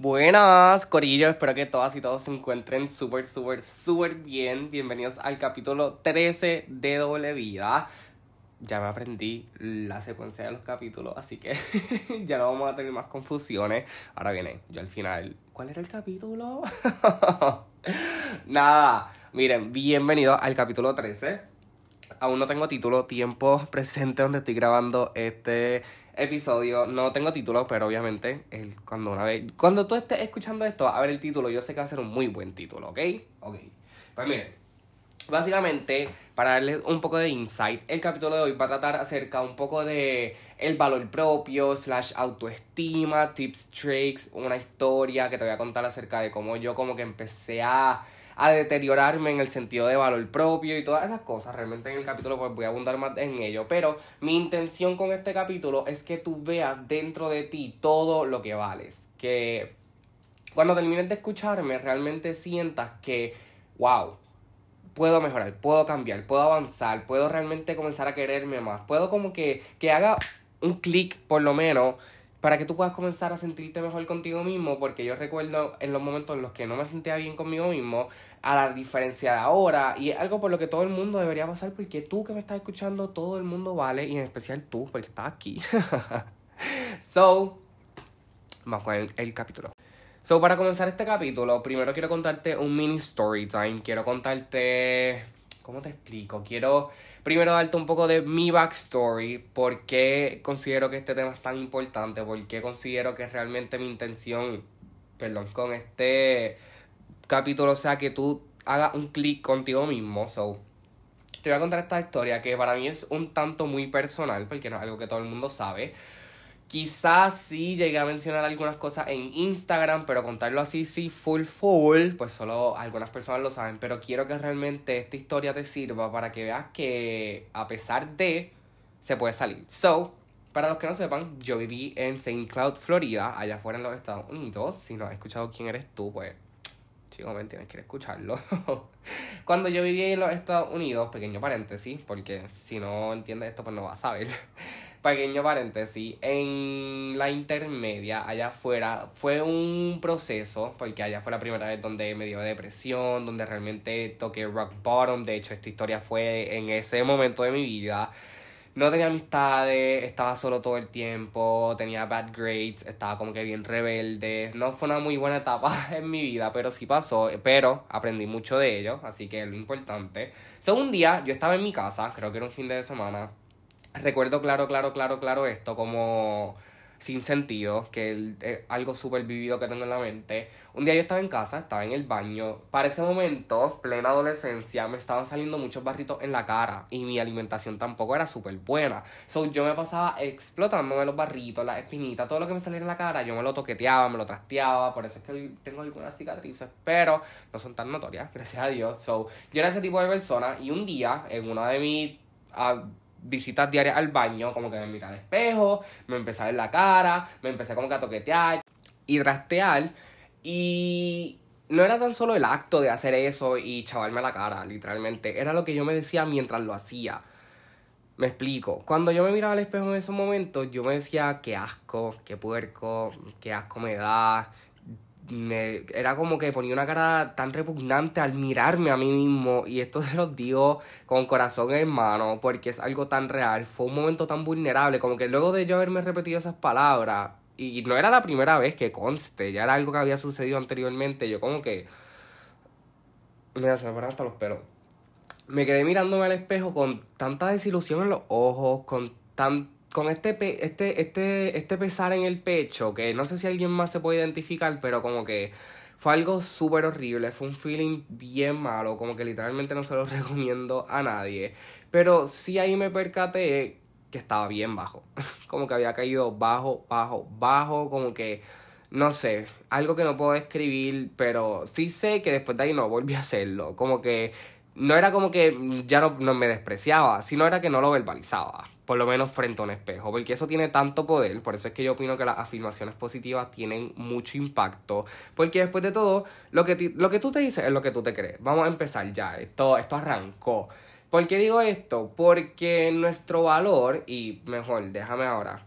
Buenas, Corillo. Espero que todas y todos se encuentren súper, súper, súper bien. Bienvenidos al capítulo 13 de Doble Vida. Ya me aprendí la secuencia de los capítulos, así que ya no vamos a tener más confusiones. Ahora viene, yo al final. ¿Cuál era el capítulo? Nada, miren, bienvenidos al capítulo 13. Aún no tengo título, tiempo presente donde estoy grabando este episodio. No tengo título, pero obviamente el, cuando una vez. Cuando tú estés escuchando esto, a ver el título, yo sé que va a ser un muy buen título, ¿ok? Ok. Pues miren. Básicamente, para darles un poco de insight, el capítulo de hoy va a tratar acerca un poco de el valor propio, slash autoestima, tips, tricks, una historia que te voy a contar acerca de cómo yo como que empecé a a deteriorarme en el sentido de valor propio y todas esas cosas. Realmente en el capítulo pues voy a abundar más en ello. Pero mi intención con este capítulo es que tú veas dentro de ti todo lo que vales. Que cuando termines de escucharme realmente sientas que, wow, puedo mejorar, puedo cambiar, puedo avanzar, puedo realmente comenzar a quererme más. Puedo como que, que haga un clic por lo menos para que tú puedas comenzar a sentirte mejor contigo mismo, porque yo recuerdo en los momentos en los que no me sentía bien conmigo mismo, a la diferencia de ahora, y es algo por lo que todo el mundo debería pasar, porque tú que me estás escuchando, todo el mundo vale, y en especial tú, porque estás aquí. so, vamos con el, el capítulo. So, para comenzar este capítulo, primero quiero contarte un mini story time. Quiero contarte. ¿Cómo te explico? Quiero primero darte un poco de mi backstory, por qué considero que este tema es tan importante, por qué considero que realmente mi intención, perdón, con este capítulo sea que tú hagas un clic contigo mismo. So, te voy a contar esta historia que para mí es un tanto muy personal, porque no es algo que todo el mundo sabe. Quizás sí llegué a mencionar algunas cosas en Instagram, pero contarlo así, sí, full, full, pues solo algunas personas lo saben. Pero quiero que realmente esta historia te sirva para que veas que a pesar de, se puede salir. So, para los que no sepan, yo viví en St. Cloud, Florida, allá afuera en los Estados Unidos. Si no has escuchado quién eres tú, pues, chico, me tienes que escucharlo. Cuando yo viví en los Estados Unidos, pequeño paréntesis, porque si no entiendes esto, pues no vas a saber. Pequeño paréntesis, en la intermedia, allá afuera, fue un proceso, porque allá fue la primera vez donde me dio depresión, donde realmente toqué rock bottom. De hecho, esta historia fue en ese momento de mi vida. No tenía amistades, estaba solo todo el tiempo, tenía bad grades, estaba como que bien rebelde. No fue una muy buena etapa en mi vida, pero sí pasó. Pero aprendí mucho de ello, así que es lo importante. So, un día yo estaba en mi casa, creo que era un fin de semana, recuerdo claro, claro, claro, claro esto como sin sentido, que es algo súper vivido que tengo en la mente. Un día yo estaba en casa, estaba en el baño. Para ese momento, plena adolescencia, me estaban saliendo muchos barritos en la cara y mi alimentación tampoco era súper buena. So yo me pasaba explotándome los barritos, las espinitas, todo lo que me salía en la cara, yo me lo toqueteaba, me lo trasteaba. Por eso es que tengo algunas cicatrices, pero no son tan notorias, gracias a Dios. So yo era ese tipo de persona y un día, en una de mis. Ah, visitas diarias al baño, como que me miré al espejo, me empecé a ver la cara, me empecé como que a toquetear y trastear. Y no era tan solo el acto de hacer eso y chavarme la cara, literalmente. Era lo que yo me decía mientras lo hacía. Me explico. Cuando yo me miraba al espejo en esos momentos, yo me decía, qué asco, qué puerco, qué asco me da, me, era como que ponía una cara tan repugnante al mirarme a mí mismo y esto se los digo con corazón en mano porque es algo tan real, fue un momento tan vulnerable como que luego de yo haberme repetido esas palabras y no era la primera vez que conste, ya era algo que había sucedido anteriormente, yo como que mira, se me ponen hasta los pelos. Me quedé mirándome al espejo con tanta desilusión en los ojos, con tan con este, este, este, este pesar en el pecho, que no sé si alguien más se puede identificar, pero como que fue algo súper horrible, fue un feeling bien malo, como que literalmente no se lo recomiendo a nadie. Pero sí ahí me percaté que estaba bien bajo, como que había caído bajo, bajo, bajo, como que, no sé, algo que no puedo describir, pero sí sé que después de ahí no volví a hacerlo, como que no era como que ya no, no me despreciaba, sino era que no lo verbalizaba por lo menos frente a un espejo, porque eso tiene tanto poder, por eso es que yo opino que las afirmaciones positivas tienen mucho impacto, porque después de todo, lo que, lo que tú te dices es lo que tú te crees. Vamos a empezar ya, esto, esto arrancó. ¿Por qué digo esto? Porque nuestro valor, y mejor, déjame ahora,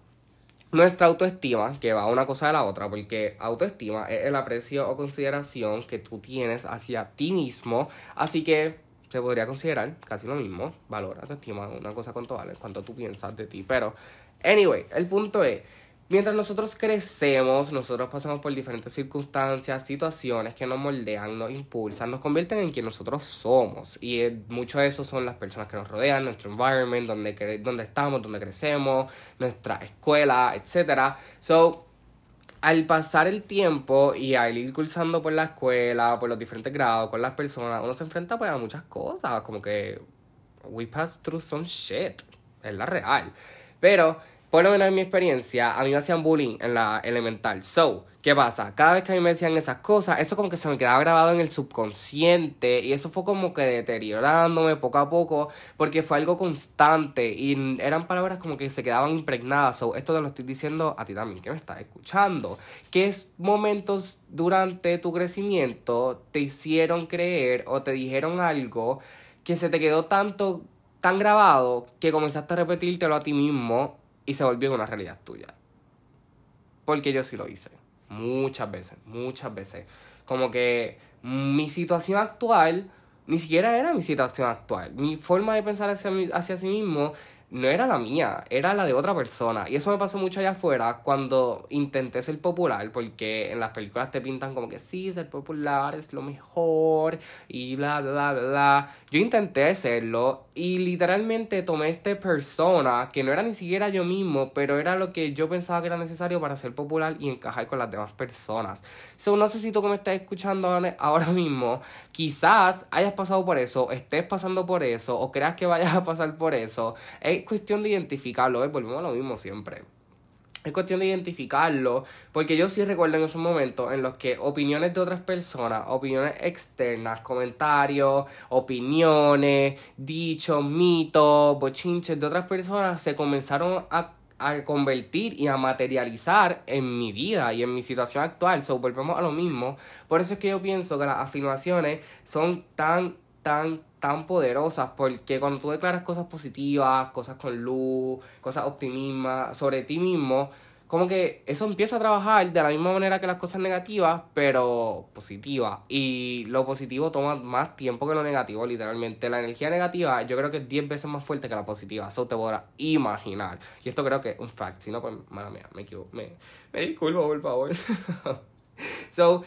nuestra autoestima, que va una cosa de la otra, porque autoestima es el aprecio o consideración que tú tienes hacia ti mismo, así que se podría considerar casi lo mismo, valor, autoestima, una cosa con vale, cuanto tú piensas de ti, pero, anyway, el punto es, mientras nosotros crecemos, nosotros pasamos por diferentes circunstancias, situaciones que nos moldean, nos impulsan, nos convierten en quien nosotros somos. Y eh, mucho de eso son las personas que nos rodean, nuestro environment, donde, donde estamos, donde crecemos, nuestra escuela, etc. So, al pasar el tiempo y al ir cursando por la escuela, por los diferentes grados, con las personas, uno se enfrenta pues a muchas cosas, como que we pass through some shit, es la real. Pero por lo menos en mi experiencia, a mí me hacían bullying en la elemental. So, ¿qué pasa? Cada vez que a mí me decían esas cosas, eso como que se me quedaba grabado en el subconsciente y eso fue como que deteriorándome poco a poco porque fue algo constante y eran palabras como que se quedaban impregnadas. So, esto te lo estoy diciendo a ti también que me estás escuchando. ¿Qué momentos durante tu crecimiento te hicieron creer o te dijeron algo que se te quedó tanto tan grabado que comenzaste a repetírtelo a ti mismo y se volvió una realidad tuya. Porque yo sí lo hice. Muchas veces, muchas veces. Como que mi situación actual ni siquiera era mi situación actual. Mi forma de pensar hacia, hacia sí mismo no era la mía, era la de otra persona. Y eso me pasó mucho allá afuera cuando intenté ser popular, porque en las películas te pintan como que sí, ser popular es lo mejor y bla, bla, bla, bla. Yo intenté hacerlo y literalmente tomé esta persona que no era ni siquiera yo mismo, pero era lo que yo pensaba que era necesario para ser popular y encajar con las demás personas. So, no sé si tú que me estás escuchando ahora mismo, quizás hayas pasado por eso, estés pasando por eso, o creas que vayas a pasar por eso cuestión de identificarlo, volvemos a lo mismo siempre. Es cuestión de identificarlo, porque yo sí recuerdo en esos momentos en los que opiniones de otras personas, opiniones externas, comentarios, opiniones, dichos, mitos, bochinches de otras personas se comenzaron a, a convertir y a materializar en mi vida y en mi situación actual. So, volvemos a lo mismo. Por eso es que yo pienso que las afirmaciones son tan, tan, tan poderosas porque cuando tú declaras cosas positivas, cosas con luz, cosas optimistas sobre ti mismo, como que eso empieza a trabajar de la misma manera que las cosas negativas, pero positivas. Y lo positivo toma más tiempo que lo negativo, literalmente. La energía negativa yo creo que es 10 veces más fuerte que la positiva. Eso te podrás imaginar. Y esto creo que es un fact. Si no, pues, mala mía, me equivoco. Me, me disculpo, por favor. so,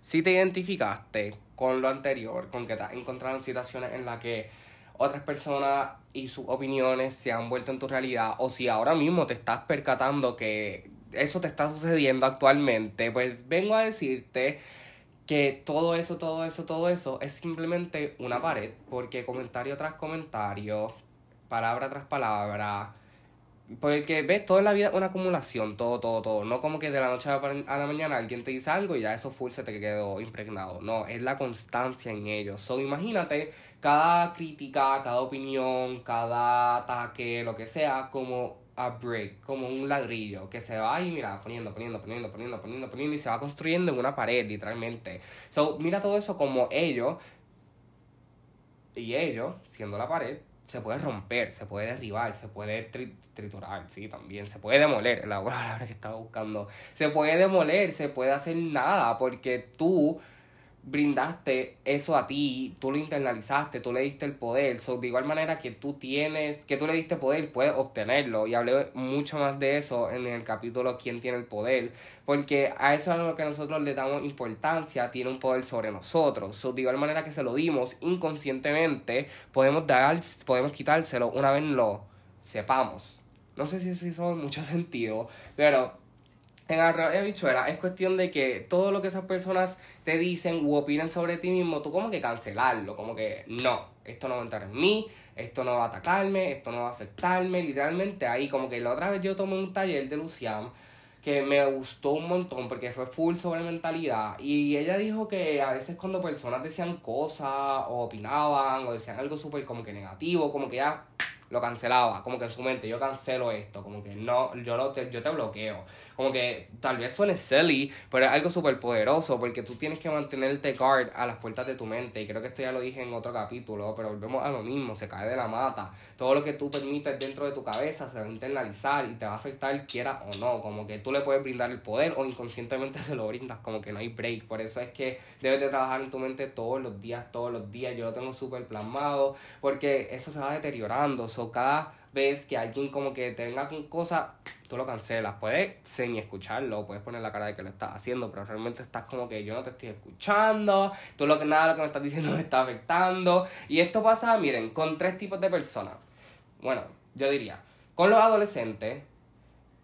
si te identificaste con lo anterior, con que te has encontrado en situaciones en las que otras personas y sus opiniones se han vuelto en tu realidad, o si ahora mismo te estás percatando que eso te está sucediendo actualmente, pues vengo a decirte que todo eso, todo eso, todo eso es simplemente una pared, porque comentario tras comentario, palabra tras palabra, porque ves, toda la vida una acumulación, todo, todo, todo. No como que de la noche a la mañana alguien te dice algo y ya eso full se te quedó impregnado. No, es la constancia en ello. So, imagínate cada crítica, cada opinión, cada ataque, lo que sea, como a break, como un ladrillo que se va y mira, poniendo, poniendo, poniendo, poniendo, poniendo, poniendo y se va construyendo en una pared, literalmente. So, mira todo eso como ellos y ellos, siendo la pared, se puede romper, se puede derribar, se puede triturar, sí, también, se puede demoler, la palabra que estaba buscando, se puede demoler, se puede hacer nada, porque tú brindaste eso a ti, tú lo internalizaste, tú le diste el poder, so, de igual manera que tú tienes, que tú le diste poder, puedes obtenerlo, y hablé mucho más de eso en el capítulo ¿Quién tiene el poder? Porque a eso es lo que nosotros le damos importancia, tiene un poder sobre nosotros, so, de igual manera que se lo dimos inconscientemente, podemos dar, podemos quitárselo una vez lo sepamos. No sé si eso hizo mucho sentido, pero en arroz y habichuela es cuestión de que todo lo que esas personas te dicen u opinan sobre ti mismo, tú como que cancelarlo, como que no, esto no va a entrar en mí, esto no va a atacarme, esto no va a afectarme, literalmente ahí como que la otra vez yo tomé un taller de Lucian que me gustó un montón porque fue full sobre mentalidad y ella dijo que a veces cuando personas decían cosas o opinaban o decían algo súper como que negativo, como que ya lo cancelaba, como que en su mente, yo cancelo esto, como que no, yo, lo te, yo te bloqueo. Como que tal vez suene silly, pero es algo súper poderoso porque tú tienes que mantenerte guard a las puertas de tu mente. Y creo que esto ya lo dije en otro capítulo, pero volvemos a lo mismo, se cae de la mata. Todo lo que tú permites dentro de tu cabeza se va a internalizar y te va a afectar quiera o no. Como que tú le puedes brindar el poder o inconscientemente se lo brindas, como que no hay break. Por eso es que debes de trabajar en tu mente todos los días, todos los días. Yo lo tengo súper plasmado porque eso se va deteriorando. So, cada vez que alguien como que te venga con cosas, tú lo cancelas. Puedes semi escucharlo, puedes poner la cara de que lo estás haciendo, pero realmente estás como que yo no te estoy escuchando, tú lo que nada lo que me estás diciendo me está afectando. Y esto pasa, miren, con tres tipos de personas. Bueno, yo diría, con los adolescentes,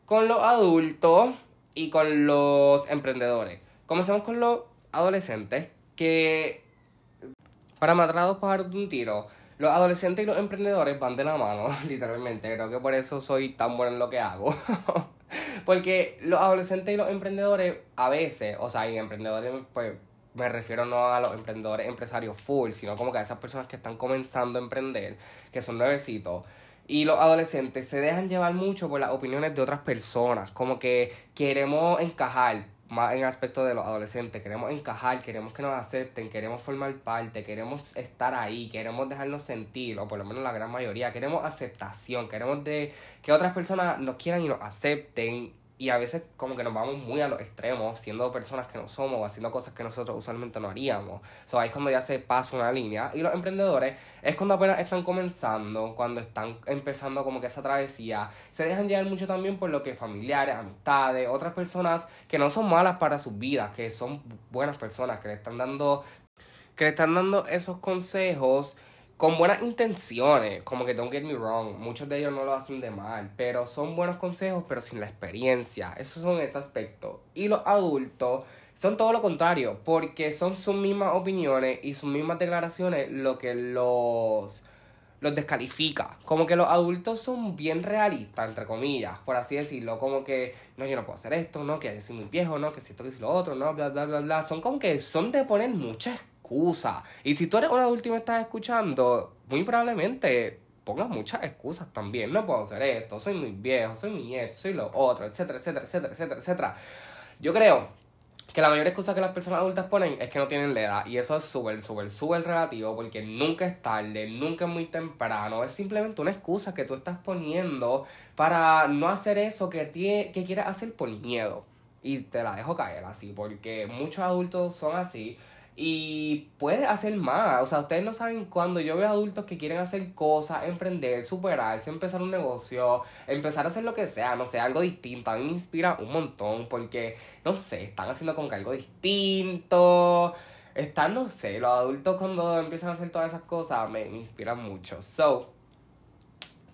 con los adultos y con los emprendedores. Comencemos con los adolescentes que para matar a dos pájaros de un tiro los adolescentes y los emprendedores van de la mano, literalmente. Creo que por eso soy tan bueno en lo que hago. Porque los adolescentes y los emprendedores a veces, o sea, y emprendedores, pues me refiero no a los emprendedores empresarios full, sino como que a esas personas que están comenzando a emprender, que son nuevecitos. Y los adolescentes se dejan llevar mucho por las opiniones de otras personas, como que queremos encajar, más en el aspecto de los adolescentes. Queremos encajar, queremos que nos acepten, queremos formar parte, queremos estar ahí, queremos dejarnos sentir, o por lo menos la gran mayoría, queremos aceptación, queremos de que otras personas nos quieran y nos acepten y a veces como que nos vamos muy a los extremos, siendo personas que no somos, o haciendo cosas que nosotros usualmente no haríamos. So, ahí es cuando ya se pasa una línea. Y los emprendedores es cuando apenas están comenzando, cuando están empezando como que esa travesía. Se dejan llevar mucho también por lo que familiares, amistades, otras personas que no son malas para sus vidas, que son buenas personas, que le están dando, que le están dando esos consejos con buenas intenciones, como que don't get me wrong, muchos de ellos no lo hacen de mal, pero son buenos consejos, pero sin la experiencia. Esos son ese aspecto. Y los adultos son todo lo contrario, porque son sus mismas opiniones y sus mismas declaraciones lo que los los descalifica. Como que los adultos son bien realistas, entre comillas, por así decirlo. Como que, no, yo no puedo hacer esto, no, que yo soy muy viejo, no, que si esto, que si lo otro, no, bla, bla, bla, bla. Son como que son de poner muchas y si tú eres un adulto y me estás escuchando, muy probablemente pongas muchas excusas también. No puedo hacer esto, soy muy viejo, soy mi nieto, soy lo otro, etcétera, etcétera, etcétera, etcétera, etcétera. Yo creo que la mayor excusa que las personas adultas ponen es que no tienen la edad. Y eso es súper, súper, súper relativo porque nunca es tarde, nunca es muy temprano. Es simplemente una excusa que tú estás poniendo para no hacer eso que, que quieres hacer por miedo. Y te la dejo caer así porque muchos adultos son así. Y puede hacer más. O sea, ustedes no saben cuando yo veo adultos que quieren hacer cosas, emprender, superarse, empezar un negocio, empezar a hacer lo que sea, no sé, algo distinto. A mí me inspira un montón porque, no sé, están haciendo como que algo distinto. Están, no sé, los adultos cuando empiezan a hacer todas esas cosas me, me inspiran mucho. So,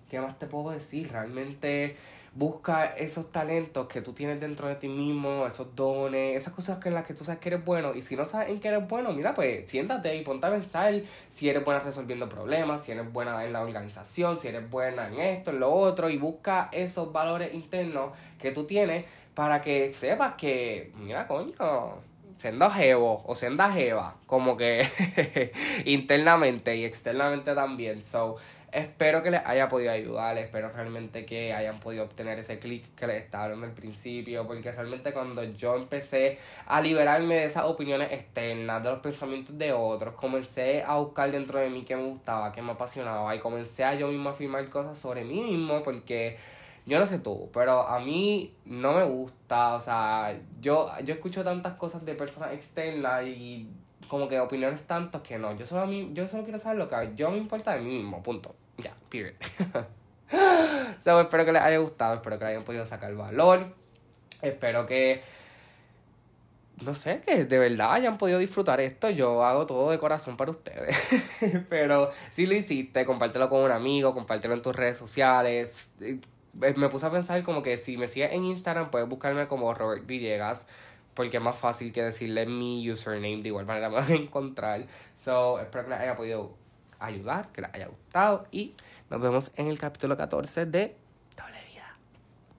¿qué más te puedo decir? Realmente busca esos talentos que tú tienes dentro de ti mismo, esos dones, esas cosas en las que tú sabes que eres bueno. Y si no sabes en qué eres bueno, mira, pues siéntate y ponte a pensar si eres buena resolviendo problemas, si eres buena en la organización, si eres buena en esto, en lo otro, y busca esos valores internos que tú tienes para que sepas que, mira, coño, siendo jevo o siendo jeva, como que internamente y externamente también. So, Espero que les haya podido ayudar, espero realmente que hayan podido obtener ese clic que les estaba dando al principio, porque realmente cuando yo empecé a liberarme de esas opiniones externas, de los pensamientos de otros, comencé a buscar dentro de mí qué me gustaba, qué me apasionaba y comencé a yo mismo a afirmar cosas sobre mí mismo, porque yo no sé tú, pero a mí no me gusta, o sea, yo, yo escucho tantas cosas de personas externas y como que opiniones tantas que no. Yo solo, a mí, yo solo quiero saber lo que yo me importa de mí mismo, punto. Ya, period. so, espero que les haya gustado, espero que hayan podido sacar valor. Espero que, no sé, que de verdad hayan podido disfrutar esto. Yo hago todo de corazón para ustedes. Pero si lo hiciste, compártelo con un amigo, compártelo en tus redes sociales. Eh, me puse a pensar como que si me sigues en Instagram, puedes buscarme como Robert Villegas porque es más fácil que decirle mi username, de igual manera me van a encontrar. So, espero que les haya podido ayudar, que les haya gustado y nos vemos en el capítulo 14 de